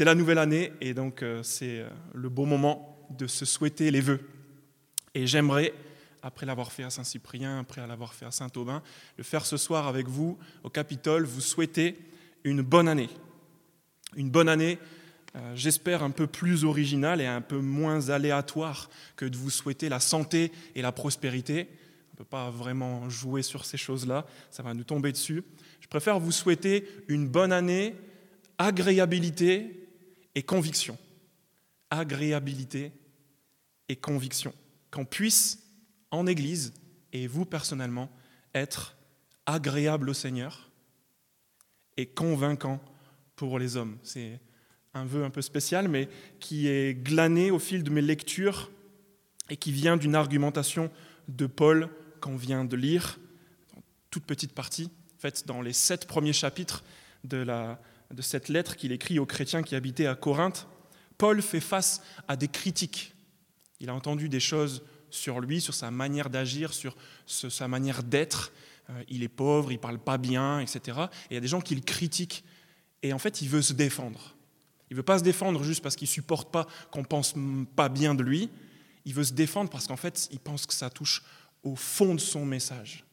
C'est la nouvelle année et donc euh, c'est euh, le beau moment de se souhaiter les vœux. Et j'aimerais, après l'avoir fait à Saint-Cyprien, après l'avoir fait à Saint-Aubin, le faire ce soir avec vous au Capitole, vous souhaiter une bonne année. Une bonne année, euh, j'espère, un peu plus originale et un peu moins aléatoire que de vous souhaiter la santé et la prospérité. On ne peut pas vraiment jouer sur ces choses-là, ça va nous tomber dessus. Je préfère vous souhaiter une bonne année, agréabilité conviction. Agréabilité et conviction. Qu'on puisse, en Église, et vous personnellement, être agréable au Seigneur et convaincant pour les hommes. C'est un vœu un peu spécial, mais qui est glané au fil de mes lectures et qui vient d'une argumentation de Paul qu'on vient de lire, toute petite partie, faite dans les sept premiers chapitres de la, de cette lettre qu'il écrit aux chrétiens qui habitaient à Corinthe, Paul fait face à des critiques. Il a entendu des choses sur lui, sur sa manière d'agir, sur sa manière d'être. Euh, il est pauvre, il parle pas bien, etc. Et il y a des gens qui le critiquent. Et en fait, il veut se défendre. Il veut pas se défendre juste parce qu'il supporte pas qu'on pense pas bien de lui. Il veut se défendre parce qu'en fait, il pense que ça touche au fond de son message.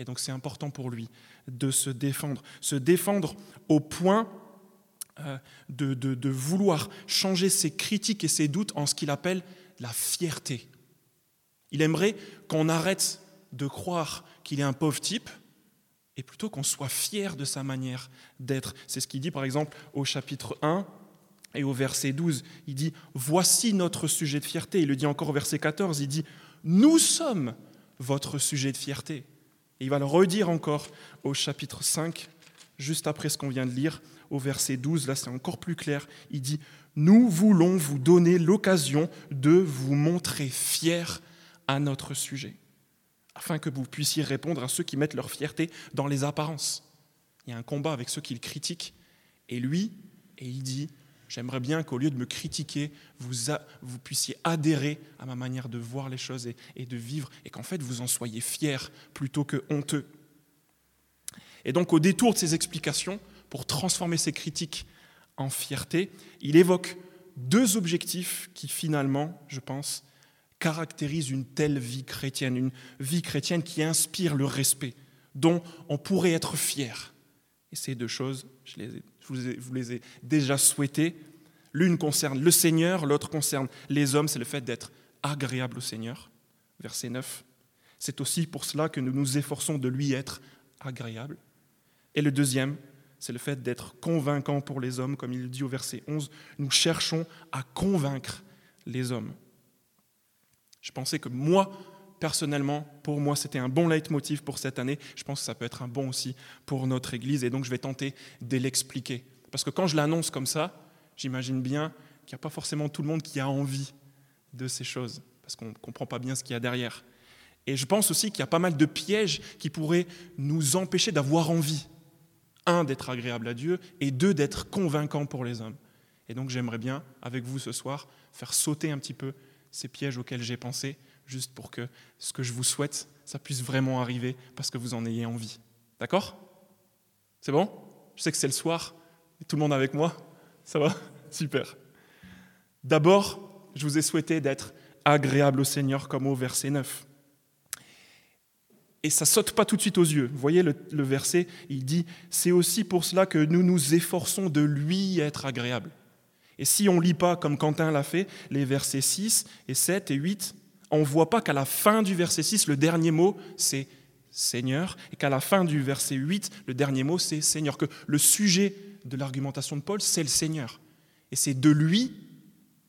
Et donc c'est important pour lui de se défendre. Se défendre au point euh, de, vouloir changer ses critiques et ses doutes en ce qu'il appelle la fierté. Il aimerait qu'on arrête de croire qu'il est un pauvre type et plutôt qu'on soit fier de sa manière d'être. C'est ce qu'il dit par exemple au chapitre 1 et au verset 12. Il dit, voici notre sujet de fierté. Il le dit encore au verset 14, il dit, nous sommes votre sujet de fierté. Et il va le redire encore au chapitre 5, juste après ce qu'on vient de lire, au verset 12, là c'est encore plus clair. Il dit, Nous voulons vous donner l'occasion de vous montrer fiers à notre sujet, afin que vous puissiez répondre à ceux qui mettent leur fierté dans les apparences. Il y a un combat avec ceux qui le critiquent, et lui, et il dit, J'aimerais bien qu'au lieu de me critiquer, vous, puissiez adhérer à ma manière de voir les choses et, et de vivre, et qu'en fait vous en soyez fiers plutôt que honteux. Et donc au détour de ces explications, pour transformer ces critiques en fierté, il évoque deux objectifs qui finalement, je pense, caractérisent une telle vie chrétienne, une vie chrétienne qui inspire le respect, dont on pourrait être fier. Et ces deux choses, je, les vous les ai déjà souhaitées. L'une concerne le Seigneur, l'autre concerne les hommes, c'est le fait d'être agréable au Seigneur. Verset 9. C'est aussi pour cela que nous nous efforçons de lui être agréable. Et le deuxième, c'est le fait d'être convaincant pour les hommes, comme il dit au verset 11. Nous cherchons à convaincre les hommes. Je pensais que moi, personnellement, pour moi, c'était un bon leitmotiv pour cette année. Je pense que ça peut être un bon aussi pour notre Église. Et donc, je vais tenter de l'expliquer. Parce que quand je l'annonce comme ça, j'imagine bien qu'il n'y a pas forcément tout le monde qui a envie de ces choses. Parce qu'on ne comprend pas bien ce qu'il y a derrière. Et je pense aussi qu'il y a pas mal de pièges qui pourraient nous empêcher d'avoir envie. Un, d'être agréable à Dieu, et deux, d'être convaincant pour les hommes. Et donc j'aimerais bien, avec vous ce soir, faire sauter un petit peu ces pièges auxquels j'ai pensé juste pour que ce que je vous souhaite, ça puisse vraiment arriver parce que vous en ayez envie. D'accord? C'est bon? Je sais que c'est le soir, tout le monde avec moi Ça va? Super. D'abord, je vous ai souhaité d'être agréable au Seigneur comme au verset 9. Et ça saute pas tout de suite aux yeux. Vous voyez le, le verset, il dit, c'est aussi pour cela que nous nous efforçons de lui être agréable. Et si on ne lit pas comme Quentin l'a fait, les versets 6 et 7 et 8, on ne voit pas qu'à la fin du verset 6, le dernier mot, c'est Seigneur, et qu'à la fin du verset 8, le dernier mot, c'est Seigneur, que le sujet de l'argumentation de Paul, c'est le Seigneur. Et c'est de lui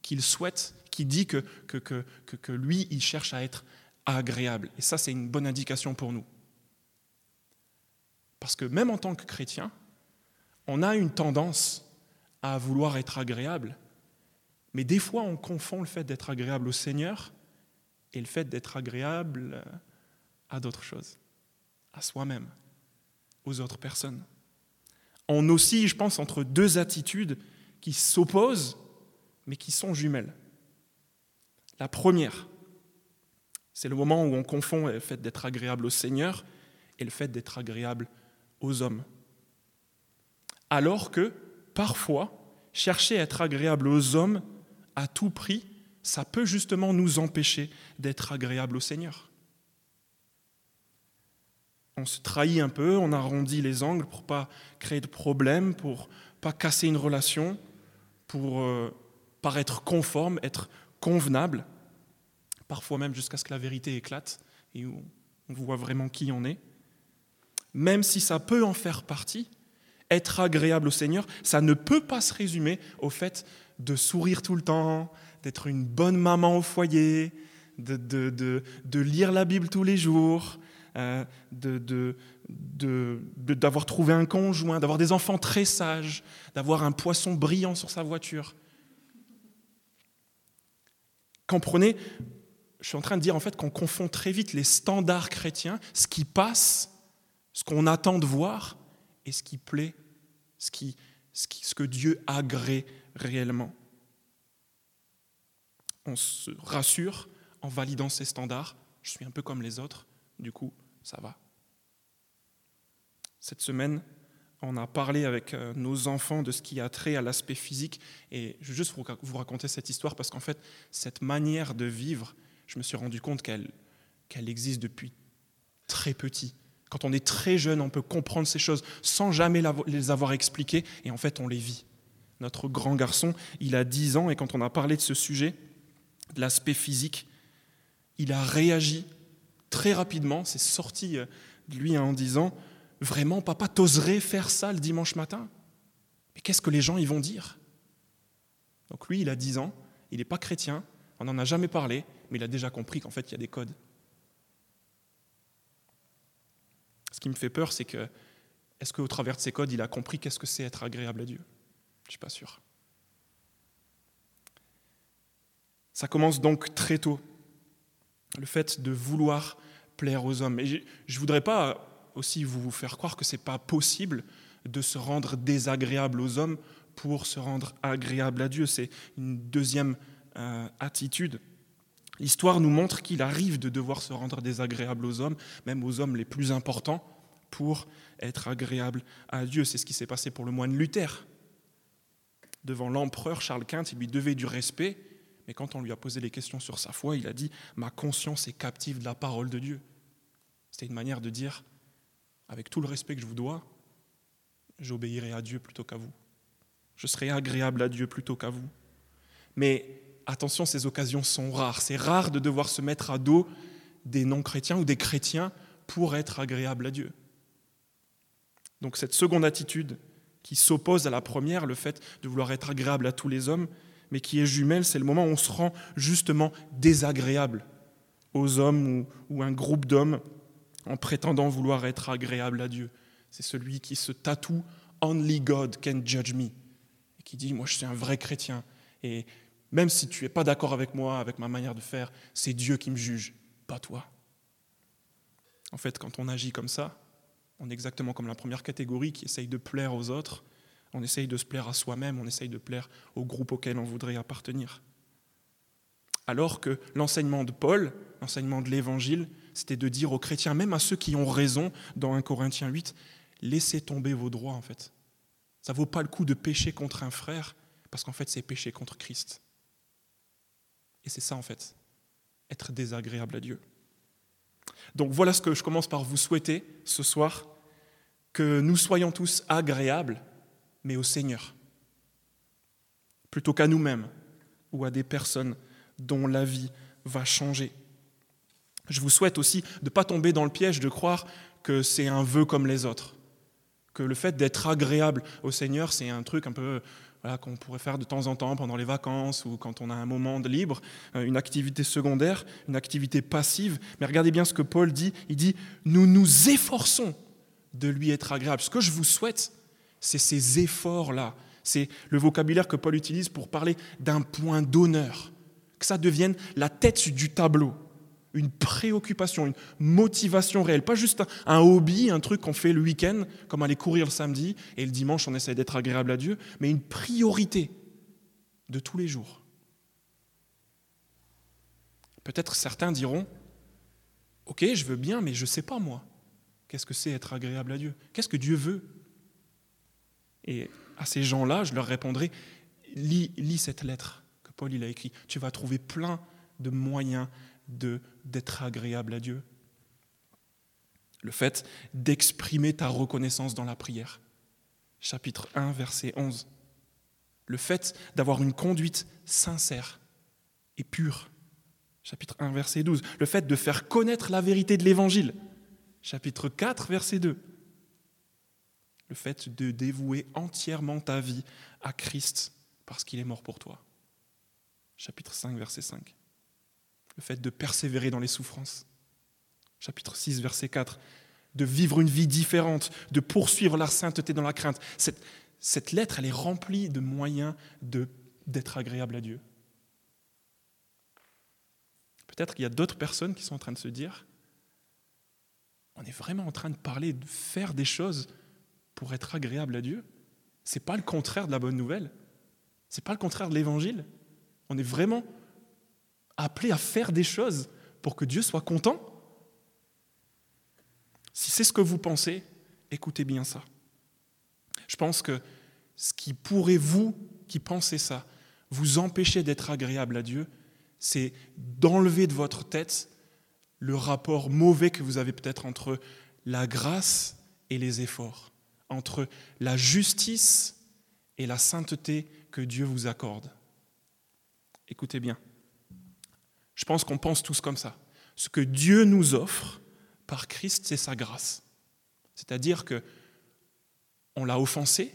qu'il souhaite, qui dit que, que, que, que, lui, il cherche à être agréable. Et ça, c'est une bonne indication pour nous. Parce que même en tant que chrétien, on a une tendance à vouloir être agréable, mais des fois on confond le fait d'être agréable au Seigneur et le fait d'être agréable à d'autres choses, à soi-même, aux autres personnes. On oscille, je pense, entre deux attitudes qui s'opposent, mais qui sont jumelles. La première, c'est le moment où on confond le fait d'être agréable au Seigneur et le fait d'être agréable aux hommes. Alors que, parfois, chercher à être agréable aux hommes à tout prix, ça peut justement nous empêcher d'être agréable au Seigneur. On se trahit un peu, on arrondit les angles pour pas créer de problème, pour pas casser une relation, pour euh, paraître conforme, être convenable, parfois même jusqu'à ce que la vérité éclate et on voit vraiment qui on est. Même si ça peut en faire partie, être agréable au Seigneur, ça ne peut pas se résumer au fait de sourire tout le temps, d'être une bonne maman au foyer, de, de, lire la Bible tous les jours, euh, d'avoir trouvé un conjoint, d'avoir des enfants très sages, d'avoir un poisson brillant sur sa voiture. Comprenez, je suis en train de dire en fait qu'on confond très vite les standards chrétiens, ce qui passe, ce qu'on attend de voir, et ce qui plaît, ce, ce, qui, ce que Dieu agrée réellement. On se rassure en validant ces standards. Je suis un peu comme les autres, du coup, ça va. Cette semaine, on a parlé avec euh, nos enfants de ce qui a trait à l'aspect physique, et je veux juste vous raconter cette histoire parce qu'en fait, cette manière de vivre, je me suis rendu compte qu'elle existe depuis très petit. Quand on est très jeune, on peut comprendre ces choses sans jamais les avoir expliquées, et en fait, on les vit. Notre grand garçon, il a 10 ans, et quand on a parlé de ce sujet, de l'aspect physique, il a réagi très rapidement, c'est sorti euh, de lui en disant, vraiment, papa, t'oserais faire ça le dimanche matin? Mais qu'est-ce que les gens y vont dire? Donc lui, il a 10 ans, il n'est pas chrétien, on n'en a jamais parlé, mais il a déjà compris qu'en fait, il y a des codes. Ce qui me fait peur, c'est que, est-ce qu'au travers de ces codes, il a compris qu'est-ce que c'est être agréable à Dieu? Je ne suis pas sûr. Ça commence donc très tôt, le fait de vouloir plaire aux hommes. Et je ne voudrais pas aussi vous faire croire que ce n'est pas possible de se rendre désagréable aux hommes pour se rendre agréable à Dieu. C'est une deuxième euh, attitude. L'histoire nous montre qu'il arrive de devoir se rendre désagréable aux hommes, même aux hommes les plus importants, pour être agréable à Dieu. C'est ce qui s'est passé pour le moine Luther. Devant l'empereur Charles Quint, il lui devait du respect, mais quand on lui a posé les questions sur sa foi, il a dit Ma conscience est captive de la parole de Dieu. C'était une manière de dire Avec tout le respect que je vous dois, j'obéirai à Dieu plutôt qu'à vous. Je serai agréable à Dieu plutôt qu'à vous. Mais attention, ces occasions sont rares. C'est rare de devoir se mettre à dos des non-chrétiens ou des chrétiens pour être agréable à Dieu. Donc cette seconde attitude qui s'oppose à la première, le fait de vouloir être agréable à tous les hommes, mais qui est jumelle, c'est le moment où on se rend justement désagréable aux hommes ou, un groupe d'hommes en prétendant vouloir être agréable à Dieu. C'est celui qui se tatoue Only God can judge me et qui dit Moi je suis un vrai chrétien et même si tu n'es pas d'accord avec moi, avec ma manière de faire, c'est Dieu qui me juge, pas toi. En fait, quand on agit comme ça, on est exactement comme la première catégorie qui essaye de plaire aux autres, on essaye de se plaire à soi-même, on essaye de plaire au groupe auquel on voudrait appartenir. Alors que l'enseignement de Paul, l'enseignement de l'Évangile, c'était de dire aux chrétiens, même à ceux qui ont raison, dans 1 Corinthiens 8, laissez tomber vos droits en fait. Ça ne vaut pas le coup de pécher contre un frère, parce qu'en fait c'est pécher contre Christ. Et c'est ça en fait, être désagréable à Dieu. Donc voilà ce que je commence par vous souhaiter ce soir, que nous soyons tous agréables, mais au Seigneur, plutôt qu'à nous-mêmes ou à des personnes dont la vie va changer. Je vous souhaite aussi de ne pas tomber dans le piège de croire que c'est un vœu comme les autres, que le fait d'être agréable au Seigneur, c'est un truc un peu qu'on pourrait faire de temps en temps pendant les vacances ou quand on a un moment de libre, euh, une activité secondaire, une activité passive. Mais regardez bien ce que Paul dit. Il dit, nous nous efforçons de lui être agréable. Ce que je vous souhaite, c'est ces efforts-là. C'est le vocabulaire que Paul utilise pour parler d'un point d'honneur. Que ça devienne la tête du tableau une préoccupation, une motivation réelle, pas juste un hobby, un truc qu'on fait le week-end, comme aller courir le samedi, et le dimanche on essaie d'être agréable à Dieu, mais une priorité de tous les jours. Peut-être certains diront, ok, je veux bien, mais je ne sais pas moi, qu'est-ce que c'est être agréable à Dieu? Qu'est-ce que Dieu veut? Et à ces gens-là, je leur répondrai, lis, cette lettre que Paul il a écrite. Tu vas trouver plein de moyens d'être agréable à Dieu. Le fait d'exprimer ta reconnaissance dans la prière. Chapitre 1, verset 11. Le fait d'avoir une conduite sincère et pure. Chapitre 1, verset 12. Le fait de faire connaître la vérité de l'Évangile. Chapitre 4, verset 2. Le fait de dévouer entièrement ta vie à Christ parce qu'il est mort pour toi. Chapitre 5, verset 5 le fait de persévérer dans les souffrances. Chapitre 6, verset 4, de vivre une vie différente, de poursuivre la sainteté dans la crainte. Cette, cette lettre, elle est remplie de moyens d'être agréable à Dieu. Peut-être qu'il y a d'autres personnes qui sont en train de se dire, on est vraiment en train de parler, de faire des choses pour être agréable à Dieu. Ce n'est pas le contraire de la bonne nouvelle. Ce n'est pas le contraire de l'évangile. On est vraiment appelé à faire des choses pour que Dieu soit content Si c'est ce que vous pensez, écoutez bien ça. Je pense que ce qui pourrait vous, qui pensez ça, vous empêcher d'être agréable à Dieu, c'est d'enlever de votre tête le rapport mauvais que vous avez peut-être entre la grâce et les efforts, entre la justice et la sainteté que Dieu vous accorde. Écoutez bien. Je pense qu'on pense tous comme ça. Ce que Dieu nous offre par Christ, c'est sa grâce. C'est-à-dire que on l'a offensé,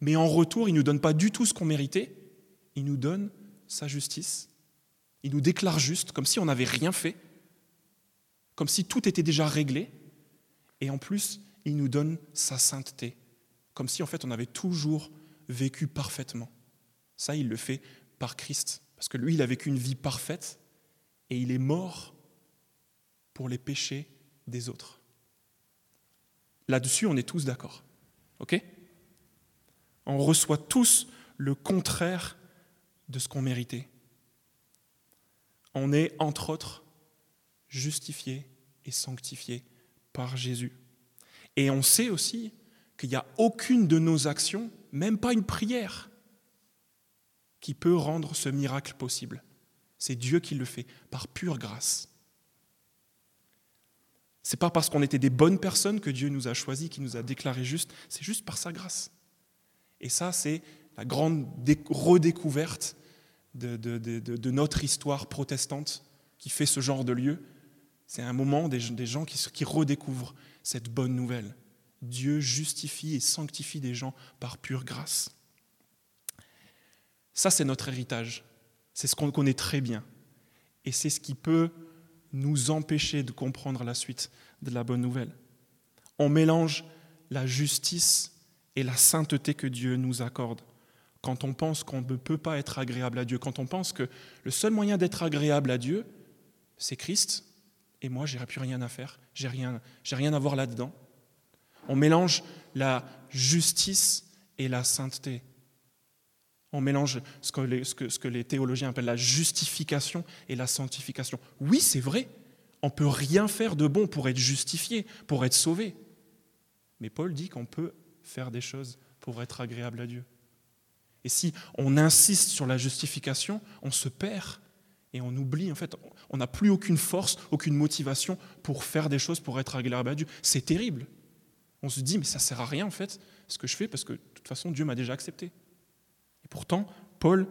mais en retour, il ne nous donne pas du tout ce qu'on méritait. Il nous donne sa justice. Il nous déclare juste, comme si on n'avait rien fait, comme si tout était déjà réglé. Et en plus, il nous donne sa sainteté, comme si en fait on avait toujours vécu parfaitement. Ça, il le fait par Christ, parce que lui, il a vécu une vie parfaite, et il est mort pour les péchés des autres. Là-dessus, on est tous d'accord. On reçoit tous le contraire de ce qu'on méritait. On est, entre autres, justifié et sanctifié par Jésus. Et on sait aussi qu'il n'y a aucune de nos actions, même pas une prière, qui peut rendre ce miracle possible. C'est Dieu qui le fait, par pure grâce. C'est pas parce qu'on était des bonnes personnes que Dieu nous a choisis, qu'il nous a déclarés justes, c'est juste par sa grâce. Et ça, c'est la grande redécouverte de, notre histoire protestante qui fait ce genre de lieu. C'est un moment des, gens qui redécouvrent cette bonne nouvelle. Dieu justifie et sanctifie des gens par pure grâce. Ça, c'est notre héritage. C'est ce qu'on connaît très bien. Et c'est ce qui peut nous empêcher de comprendre la suite de la bonne nouvelle. On mélange la justice et la sainteté que Dieu nous accorde. Quand on pense qu'on ne peut pas être agréable à Dieu, quand on pense que le seul moyen d'être agréable à Dieu, c'est Christ, et moi, j'ai plus rien à faire, j'ai rien, j'ai rien à voir là-dedans. On mélange la justice et la sainteté. On mélange ce que, les, ce, que, les, théologiens appellent la justification et la sanctification. Oui, c'est vrai, on ne peut rien faire de bon pour être justifié, pour être sauvé. Mais Paul dit qu'on peut faire des choses pour être agréable à Dieu. Et si on insiste sur la justification, on se perd et on oublie, en fait, on n'a plus aucune force, aucune motivation pour faire des choses pour être agréable à Dieu. C'est terrible. On se dit, mais ça sert à rien, en fait, ce que je fais, parce que de toute façon, Dieu m'a déjà accepté. Et pourtant, Paul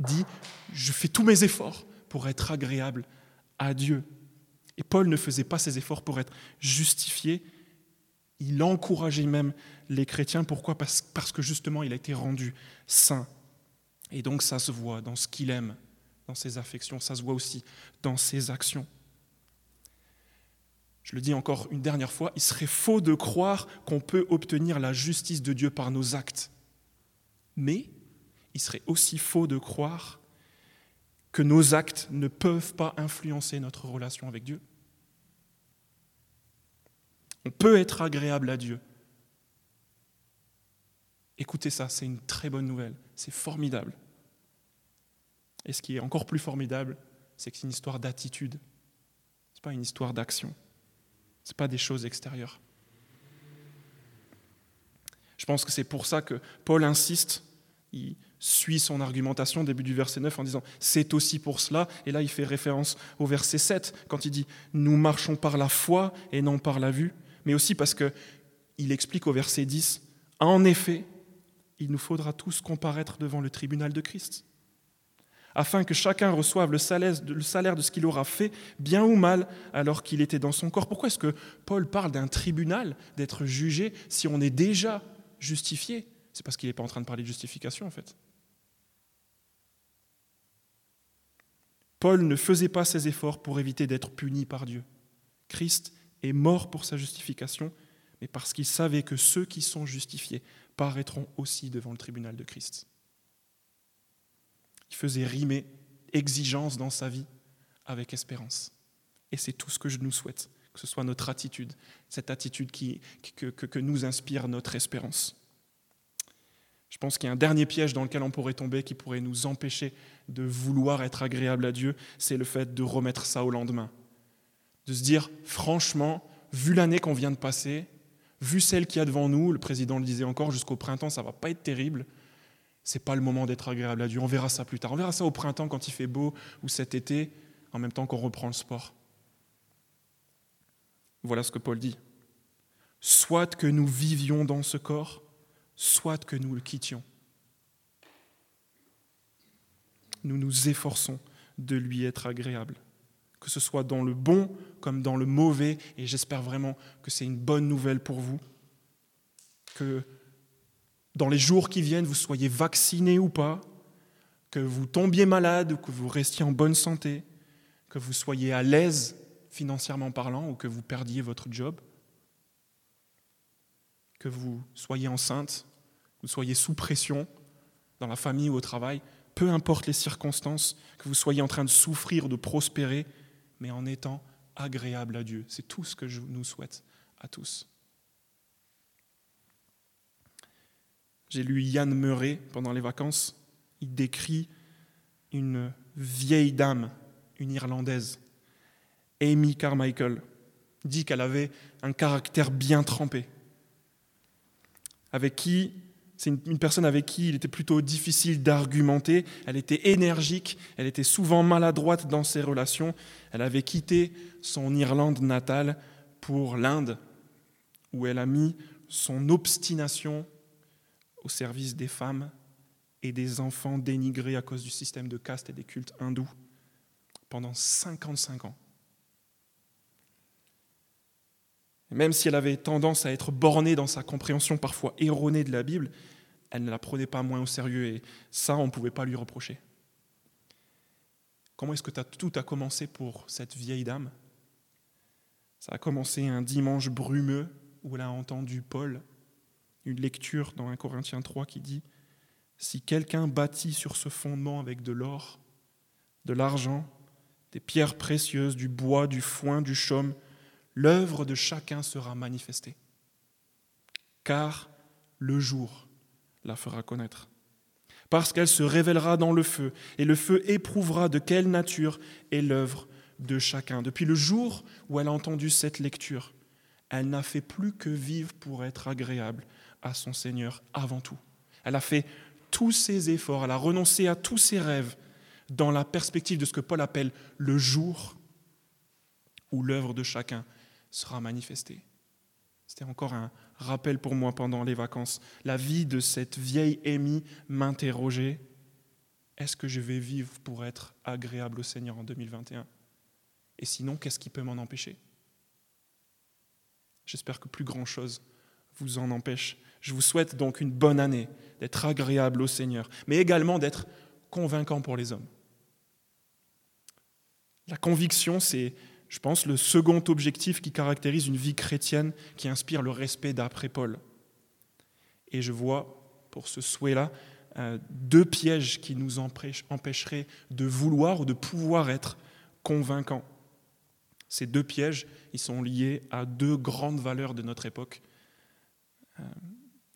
dit, je fais tous mes efforts pour être agréable à Dieu. Et Paul ne faisait pas ses efforts pour être justifié, il encourageait même les chrétiens. Pourquoi? Parce, que justement, il a été rendu saint. Et donc ça se voit dans ce qu'il aime, dans ses affections, ça se voit aussi dans ses actions. Je le dis encore une dernière fois, il serait faux de croire qu'on peut obtenir la justice de Dieu par nos actes. Mais il serait aussi faux de croire que nos actes ne peuvent pas influencer notre relation avec Dieu. On peut être agréable à Dieu. Écoutez ça, c'est une très bonne nouvelle, c'est formidable. Et ce qui est encore plus formidable, c'est que c'est une histoire d'attitude. Ce n'est pas une histoire d'action. Ce n'est pas des choses extérieures. Je pense que c'est pour ça que Paul insiste suit son argumentation au début du verset 9 en disant c'est aussi pour cela. Et là, il fait référence au verset 7 quand il dit nous marchons par la foi et non par la vue. Mais aussi parce que il explique au verset 10 en effet, il nous faudra tous comparaître devant le tribunal de Christ afin que chacun reçoive le salaire, de ce qu'il aura fait, bien ou mal, alors qu'il était dans son corps. Pourquoi est-ce que Paul parle d'un tribunal, d'être jugé, si on est déjà justifié? C'est parce qu'il n'est pas en train de parler de justification, en fait. Paul ne faisait pas ses efforts pour éviter d'être puni par Dieu. Christ est mort pour sa justification, mais parce qu'il savait que ceux qui sont justifiés paraîtront aussi devant le tribunal de Christ. Il faisait rimer exigence dans sa vie avec espérance. Et c'est tout ce que je nous souhaite, que ce soit notre attitude, cette attitude qui, que, que, nous inspire notre espérance. Je pense qu'il y a un dernier piège dans lequel on pourrait tomber qui pourrait nous empêcher de vouloir être agréable à Dieu, c'est le fait de remettre ça au lendemain. De se dire, franchement, vu l'année qu'on vient de passer, vu celle qui y a devant nous, le président le disait encore, jusqu'au printemps, ça va pas être terrible, c'est pas le moment d'être agréable à Dieu. On verra ça plus tard. On verra ça au printemps quand il fait beau ou cet été, en même temps qu'on reprend le sport. Voilà ce que Paul dit. Soit que nous vivions dans ce corps, soit que nous le quittions. Nous nous efforçons de lui être agréable, que ce soit dans le bon comme dans le mauvais, et j'espère vraiment que c'est une bonne nouvelle pour vous, que dans les jours qui viennent, vous soyez vacciné ou pas, que vous tombiez malade ou que vous restiez en bonne santé, que vous soyez à l'aise financièrement parlant ou que vous perdiez votre job, que vous soyez enceinte, que vous soyez sous pression dans la famille ou au travail, peu importe les circonstances, que vous soyez en train de souffrir, de prospérer, mais en étant agréable à Dieu. C'est tout ce que je nous souhaite à tous. J'ai lu Yann Murray pendant les vacances. Il décrit une vieille dame, une Irlandaise, Amy Carmichael. Dit qu'elle avait un caractère bien trempé, avec qui c'est une, personne avec qui il était plutôt difficile d'argumenter. Elle était énergique, elle était souvent maladroite dans ses relations. Elle avait quitté son Irlande natale pour l'Inde, où elle a mis son obstination au service des femmes et des enfants dénigrés à cause du système de caste et des cultes hindous pendant 55 ans. même si elle avait tendance à être bornée dans sa compréhension parfois erronée de la Bible, elle ne la prenait pas moins au sérieux et ça, on ne pouvait pas lui reprocher. Comment est-ce que tout a commencé pour cette vieille dame? Ça a commencé un dimanche brumeux où elle a entendu Paul une lecture dans 1 Corinthiens 3 qui dit Si quelqu'un bâtit sur ce fondement avec de l'or, de l'argent, des pierres précieuses, du bois, du foin, du chaume, l'œuvre de chacun sera manifestée. Car le jour la fera connaître. Parce qu'elle se révélera dans le feu, et le feu éprouvera de quelle nature est l'œuvre de chacun. Depuis le jour où elle a entendu cette lecture, elle n'a fait plus que vivre pour être agréable à son Seigneur avant tout. Elle a fait tous ses efforts, elle a renoncé à tous ses rêves dans la perspective de ce que Paul appelle le jour où l'œuvre de chacun sera manifestée. C'était encore un rappel pour moi pendant les vacances. La vie de cette vieille Amy m'interrogeait. Est-ce que je vais vivre pour être agréable au Seigneur en 2021 Et sinon, qu'est-ce qui peut m'en empêcher? J'espère que plus grand-chose vous en empêche. Je vous souhaite donc une bonne année, d'être agréable au Seigneur, mais également d'être convaincant pour les hommes. La conviction, c'est, je pense, le second objectif qui caractérise une vie chrétienne qui inspire le respect d'après Paul. Et je vois, pour ce souhait-là, euh, deux pièges qui nous empêcheraient de vouloir ou de pouvoir être convaincants. Ces deux pièges, ils sont liés à deux grandes valeurs de notre époque euh,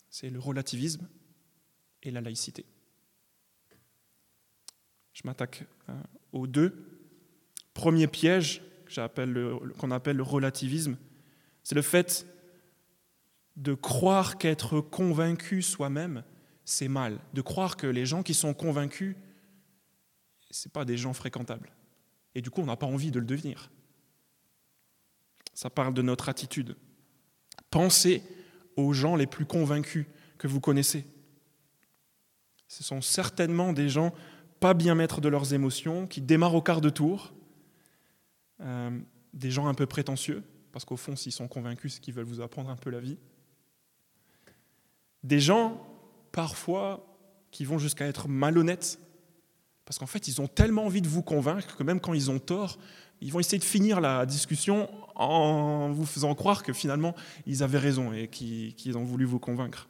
c'est le relativisme et la laïcité. Je m'attaque euh, aux deux. Premier piège qu'on appelle le relativisme, c'est le fait de croire qu'être convaincu soi-même, c'est mal. De croire que les gens qui sont convaincus, ce pas des gens fréquentables. Et du coup, on n'a pas envie de le devenir. Ça parle de notre attitude. Pensez aux gens les plus convaincus que vous connaissez. Ce sont certainement des gens pas bien maîtres de leurs émotions, qui démarrent au quart de tour, euh, des gens un peu prétentieux, parce qu'au fond, s'ils sont convaincus, c'est qu'ils veulent vous apprendre un peu la vie. Des gens, parfois, qui vont jusqu'à être malhonnêtes, parce qu'en fait, ils ont tellement envie de vous convaincre que même quand ils ont tort, ils vont essayer de finir la discussion en vous faisant croire que finalement, ils avaient raison et qu'ils ont voulu vous convaincre.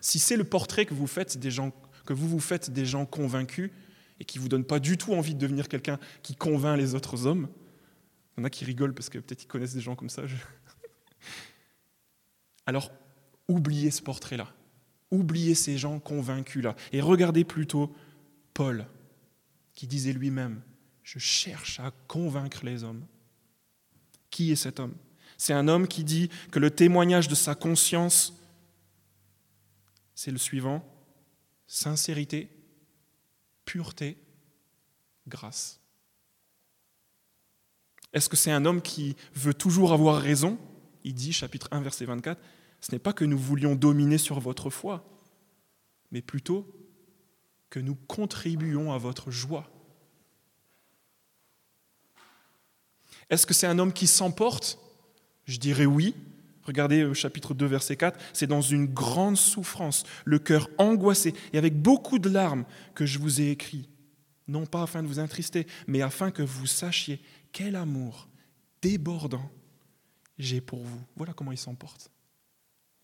Si c'est le portrait que vous faites des gens, que vous vous faites des gens convaincus et qui vous donnent pas du tout envie de devenir quelqu'un qui convainc les autres hommes, il y en a qui rigolent parce que peut-être ils connaissent des gens comme ça. Alors, oubliez ce portrait-là. Oubliez ces gens convaincus-là. Et regardez plutôt Paul, qui disait lui-même, je cherche à convaincre les hommes. Qui est cet homme? C'est un homme qui dit que le témoignage de sa conscience, c'est le suivant, sincérité, pureté, grâce. Est-ce que c'est un homme qui veut toujours avoir raison? Il dit, chapitre 1, verset 24, ce n'est pas que nous voulions dominer sur votre foi, mais plutôt que nous contribuons à votre joie. Est-ce que c'est un homme qui s'emporte? Je dirais oui. Regardez au chapitre 2, verset 4, c'est dans une grande souffrance, le cœur angoissé et avec beaucoup de larmes que je vous ai écrit, non pas afin de vous entrister, mais afin que vous sachiez quel amour débordant j'ai pour vous. Voilà comment il s'emporte.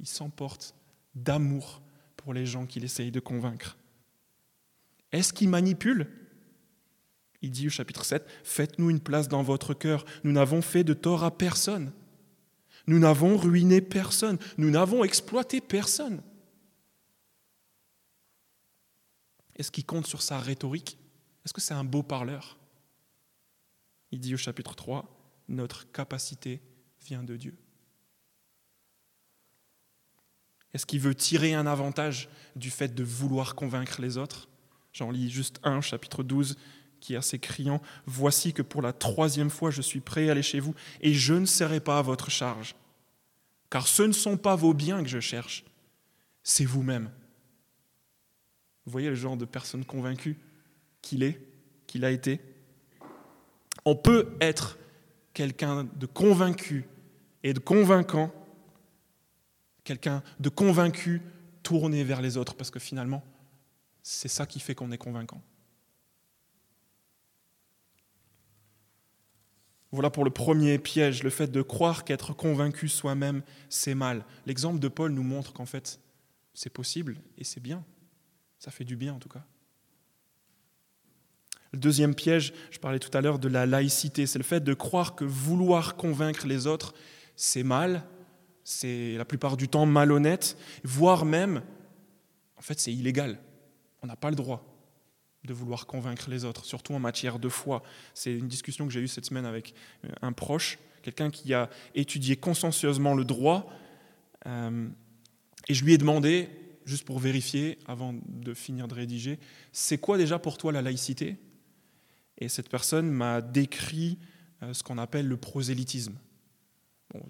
Il s'emporte d'amour pour les gens qu'il essaye de convaincre. Est-ce qu'il manipule? Il dit au chapitre 7, Faites-nous une place dans votre cœur, nous n'avons fait de tort à personne. Nous n'avons ruiné personne, nous n'avons exploité personne. Est-ce qu'il compte sur sa rhétorique? Est-ce que c'est un beau parleur? Il dit au chapitre 3, Notre capacité vient de Dieu. Est-ce qu'il veut tirer un avantage du fait de vouloir convaincre les autres? J'en lis juste un, chapitre 12, qui est assez criant. Voici que pour la troisième fois, je suis prêt à aller chez vous, et je ne serai pas à votre charge. Car ce ne sont pas vos biens que je cherche, c'est vous-même. Vous voyez le genre de personne convaincue qu'il est, qu'il a été? On peut être quelqu'un de convaincu et de convaincant, quelqu'un de convaincu tourné vers les autres, parce que finalement, c'est ça qui fait qu'on est convaincant. Voilà pour le premier piège, le fait de croire qu'être convaincu soi-même, c'est mal. L'exemple de Paul nous montre qu'en fait, c'est possible et c'est bien. Ça fait du bien en tout cas. Le deuxième piège, je parlais tout à l'heure de la laïcité, c'est le fait de croire que vouloir convaincre les autres, c'est mal, c'est la plupart du temps malhonnête, voire même, en fait, c'est illégal. On n'a pas le droit de vouloir convaincre les autres, surtout en matière de foi. C'est une discussion que j'ai eue cette semaine avec euh, un proche, quelqu'un qui a étudié consciencieusement le droit, euh, et je lui ai demandé, juste pour vérifier, avant de finir de rédiger, c'est quoi déjà pour toi la laïcité? Et cette personne m'a décrit euh, ce qu'on appelle le prosélytisme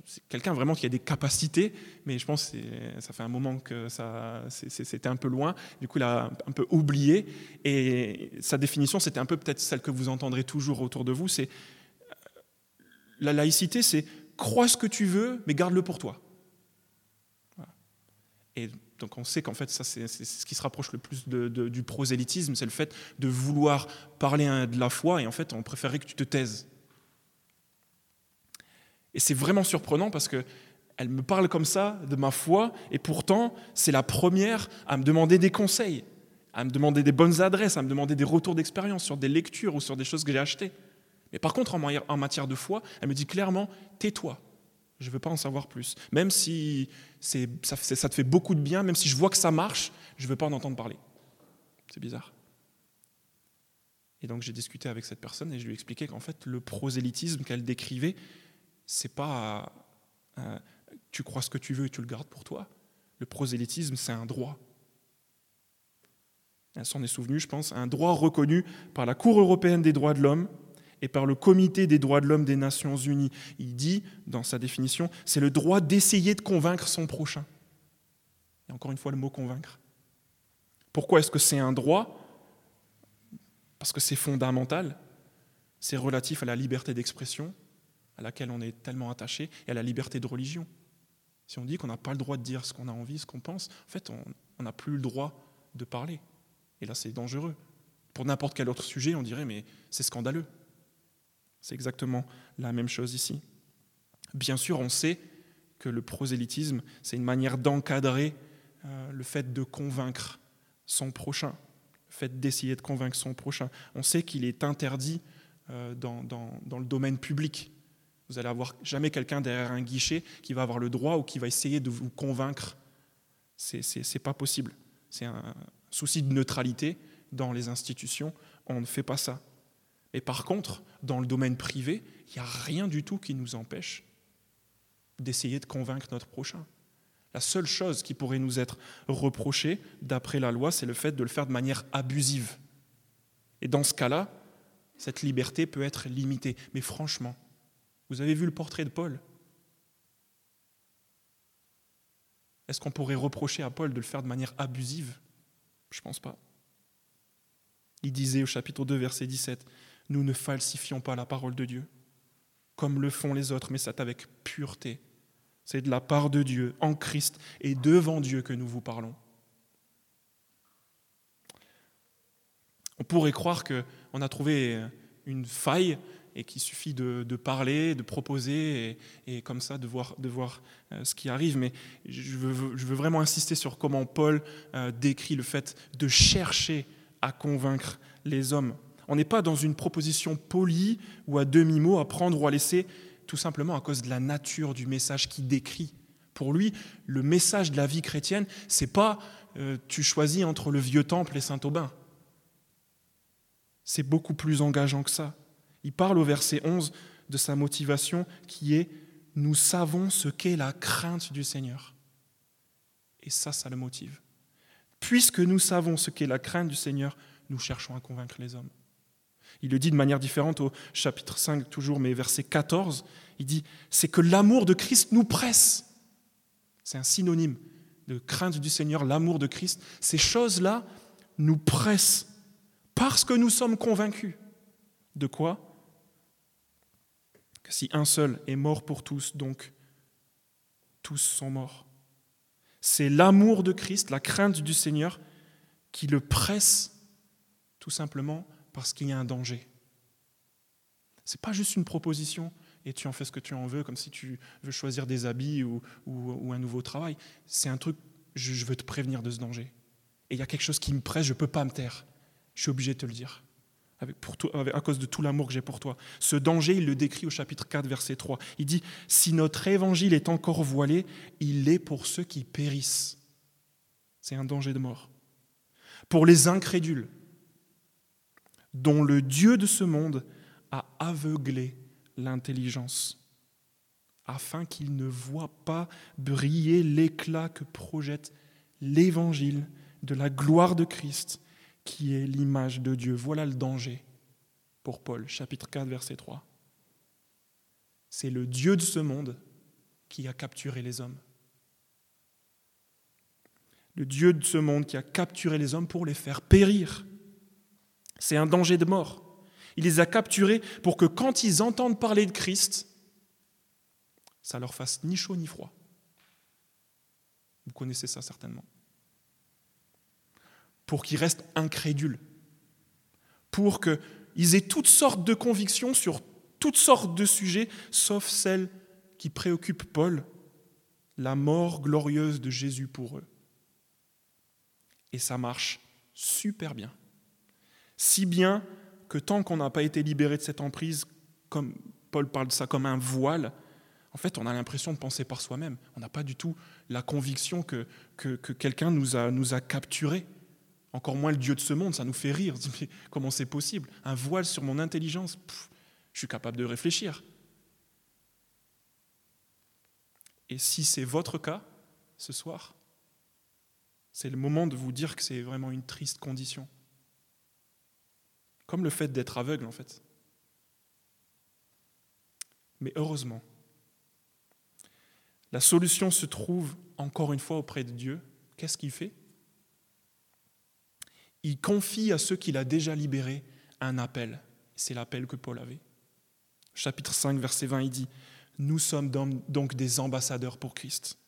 c'est quelqu'un vraiment qui a des capacités, mais je pense que ça fait un moment que ça, c'était un peu loin. Du coup, il a un peu oublié. Et sa définition, c'était un peu peut-être celle que vous entendrez toujours autour de vous. C'est la laïcité, c'est crois ce que tu veux, mais garde-le pour toi. Et donc on sait qu'en fait, ça, c'est ce qui se rapproche le plus du prosélytisme, c'est le fait de vouloir parler de la foi, et en fait, on préférerait que tu te taises. Et c'est vraiment surprenant parce que elle me parle comme ça de ma foi, et pourtant, c'est la première à me demander des conseils, à me demander des bonnes adresses, à me demander des retours d'expérience sur des lectures ou sur des choses que j'ai achetées. Mais par contre, en matière de foi, elle me dit clairement, tais-toi, je ne veux pas en savoir plus. Même si ça, ça te fait beaucoup de bien, même si je vois que ça marche, je ne veux pas en entendre parler. C'est bizarre. Et donc j'ai discuté avec cette personne et je lui ai expliqué qu'en fait, le prosélytisme qu'elle décrivait, c'est pas euh, tu crois ce que tu veux et tu le gardes pour toi. Le prosélytisme, c'est un droit. Elle s'en est souvenue, je pense, un droit reconnu par la Cour européenne des droits de l'homme et par le Comité des droits de l'homme des Nations Unies. Il dit, dans sa définition, c'est le droit d'essayer de convaincre son prochain. Et encore une fois, le mot convaincre. Pourquoi est-ce que c'est un droit? Parce que c'est fondamental, c'est relatif à la liberté d'expression, à laquelle on est tellement attaché, et à la liberté de religion. Si on dit qu'on n'a pas le droit de dire ce qu'on a envie, ce qu'on pense, en fait, on n'a plus le droit de parler. Et là, c'est dangereux. Pour n'importe quel autre sujet, on dirait, mais c'est scandaleux. C'est exactement la même chose ici. Bien sûr, on sait que le prosélytisme, c'est une manière d'encadrer euh, le fait de convaincre son prochain, le fait d'essayer de convaincre son prochain. On sait qu'il est interdit euh, dans, dans, le domaine public. Vous allez avoir jamais quelqu'un derrière un guichet qui va avoir le droit ou qui va essayer de vous convaincre. C'est pas possible. C'est un souci de neutralité dans les institutions. On ne fait pas ça. Et par contre, dans le domaine privé, il n'y a rien du tout qui nous empêche d'essayer de convaincre notre prochain. La seule chose qui pourrait nous être reprochée, d'après la loi, c'est le fait de le faire de manière abusive. Et dans ce cas-là, cette liberté peut être limitée. Mais franchement, vous avez vu le portrait de Paul? Est-ce qu'on pourrait reprocher à Paul de le faire de manière abusive? Je ne pense pas. Il disait au chapitre 2, verset 17, Nous ne falsifions pas la parole de Dieu, comme le font les autres, mais c'est avec pureté c'est de la part de Dieu, en Christ et devant Dieu que nous vous parlons. On pourrait croire qu'on a trouvé une faille et qu'il suffit de, parler, de proposer et, comme ça de voir, euh, ce qui arrive. Mais je veux, vraiment insister sur comment Paul euh, décrit le fait de chercher à convaincre les hommes. On n'est pas dans une proposition polie ou à demi-mot à prendre ou à laisser, tout simplement à cause de la nature du message qu'il décrit. Pour lui, le message de la vie chrétienne, c'est pas euh, tu choisis entre le vieux temple et Saint-Aubin. C'est beaucoup plus engageant que ça. Il parle au verset 11 de sa motivation qui est nous savons ce qu'est la crainte du Seigneur. Et ça, ça le motive. Puisque nous savons ce qu'est la crainte du Seigneur, nous cherchons à convaincre les hommes. Il le dit de manière différente au chapitre 5 toujours, mais verset 14. Il dit, c'est que l'amour de Christ nous presse. C'est un synonyme de crainte du Seigneur, l'amour de Christ. Ces choses-là nous pressent parce que nous sommes convaincus. De quoi? Si un seul est mort pour tous, donc tous sont morts. C'est l'amour de Christ, la crainte du Seigneur qui le presse tout simplement parce qu'il y a un danger. Ce n'est pas juste une proposition et tu en fais ce que tu en veux, comme si tu veux choisir des habits ou, un nouveau travail. C'est un truc, je, veux te prévenir de ce danger. Et il y a quelque chose qui me presse, je ne peux pas me taire. Je suis obligé de te le dire, à cause de tout l'amour que j'ai pour toi. Ce danger, il le décrit au chapitre 4, verset 3. Il dit, si notre évangile est encore voilé, il est pour ceux qui périssent. C'est un danger de mort. Pour les incrédules, dont le Dieu de ce monde a aveuglé l'intelligence, afin qu'ils ne voient pas briller l'éclat que projette l'évangile de la gloire de Christ, qui est l'image de Dieu. Voilà le danger pour Paul, chapitre 4, verset 3. C'est le Dieu de ce monde qui a capturé les hommes. Le Dieu de ce monde qui a capturé les hommes pour les faire périr. C'est un danger de mort. Il les a capturés pour que quand ils entendent parler de Christ, ça leur fasse ni chaud ni froid. Vous connaissez ça certainement. Pour qu'ils restent incrédules. Pour qu'ils aient toutes sortes de convictions sur toutes sortes de sujets, sauf celles qui préoccupent Paul, la mort glorieuse de Jésus pour eux. Et ça marche super bien. Si bien que tant qu'on n'a pas été libéré de cette emprise, comme Paul parle de ça comme un voile, en fait, on a l'impression de penser par soi-même. On n'a pas du tout la conviction que, que, quelqu'un nous a, nous a capturés. Encore moins le Dieu de ce monde, ça nous fait rire. Mais comment c'est possible? Un voile sur mon intelligence Je suis capable de réfléchir. Et si c'est votre cas ce soir, C'est le moment de vous dire que c'est vraiment une triste condition. Comme le fait d'être aveugle, en fait. Mais heureusement, la solution se trouve encore une fois auprès de Dieu. Qu'est-ce qu'il fait? Il confie à ceux qu'il a déjà libérés un appel. C'est l'appel que Paul avait. Chapitre 5, verset 20, il dit, Nous sommes donc des ambassadeurs pour Christ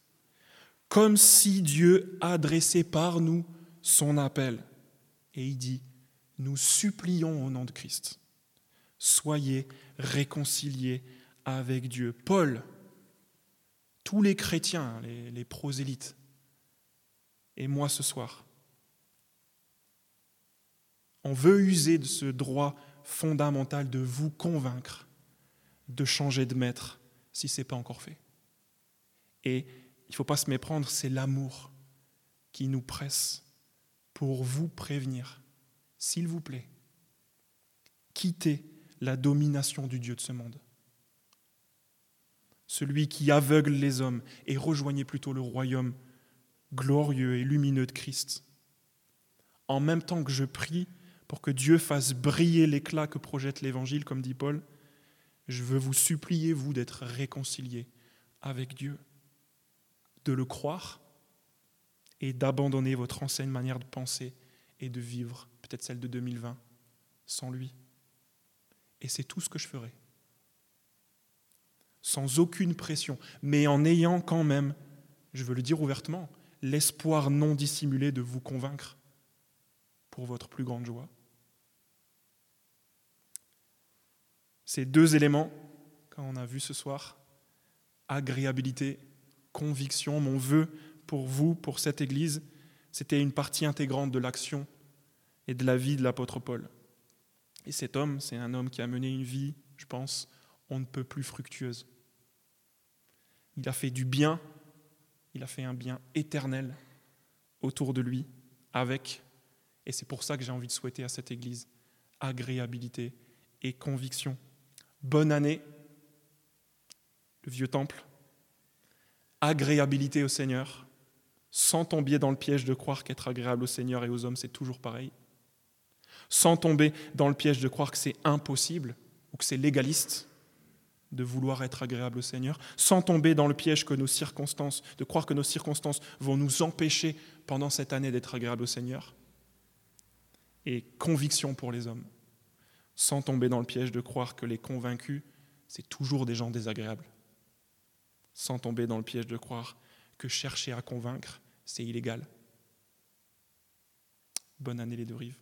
comme si Dieu adressait par nous son appel. Et il dit, nous supplions au nom de Christ, soyez réconciliés avec Dieu. Paul, tous les chrétiens, les, prosélytes, et moi ce soir, on veut user de ce droit fondamental de vous convaincre de changer de maître si ce n'est pas encore fait. Et il ne faut pas se méprendre, c'est l'amour qui nous presse pour vous prévenir. S'il vous plaît, quittez la domination du Dieu de ce monde. Celui qui aveugle les hommes et rejoignez plutôt le royaume glorieux et lumineux de Christ. En même temps que je prie pour que Dieu fasse briller l'éclat que projette l'Évangile, comme dit Paul, je veux vous supplier, vous, d'être réconciliés avec Dieu de le croire et d'abandonner votre ancienne manière de penser et de vivre, peut-être celle de 2020, sans lui. Et c'est tout ce que je ferai. Sans aucune pression, mais en ayant quand même, je veux le dire ouvertement, l'espoir non dissimulé de vous convaincre pour votre plus grande joie. Ces deux éléments, quand on a vu ce soir, agréabilité conviction, mon vœu pour vous, pour cette Église, c'était une partie intégrante de l'action et de la vie de l'apôtre Paul. Et cet homme, c'est un homme qui a mené une vie, je pense, on ne peut plus fructueuse. Il a fait du bien, il a fait un bien éternel autour de lui, avec, et c'est pour ça que j'ai envie de souhaiter à cette Église, agréabilité et conviction. Bonne année, le vieux temple, agréabilité au Seigneur, sans tomber dans le piège de croire qu'être agréable au Seigneur et aux hommes, c'est toujours pareil, sans tomber dans le piège de croire que c'est impossible ou que c'est légaliste de vouloir être agréable au Seigneur, sans tomber dans le piège que nos circonstances, de croire que nos circonstances vont nous empêcher pendant cette année d'être agréable au Seigneur, et conviction pour les hommes, sans tomber dans le piège de croire que les convaincus, c'est toujours des gens désagréables sans tomber dans le piège de croire que chercher à convaincre, c'est illégal. Bonne année les deux rives.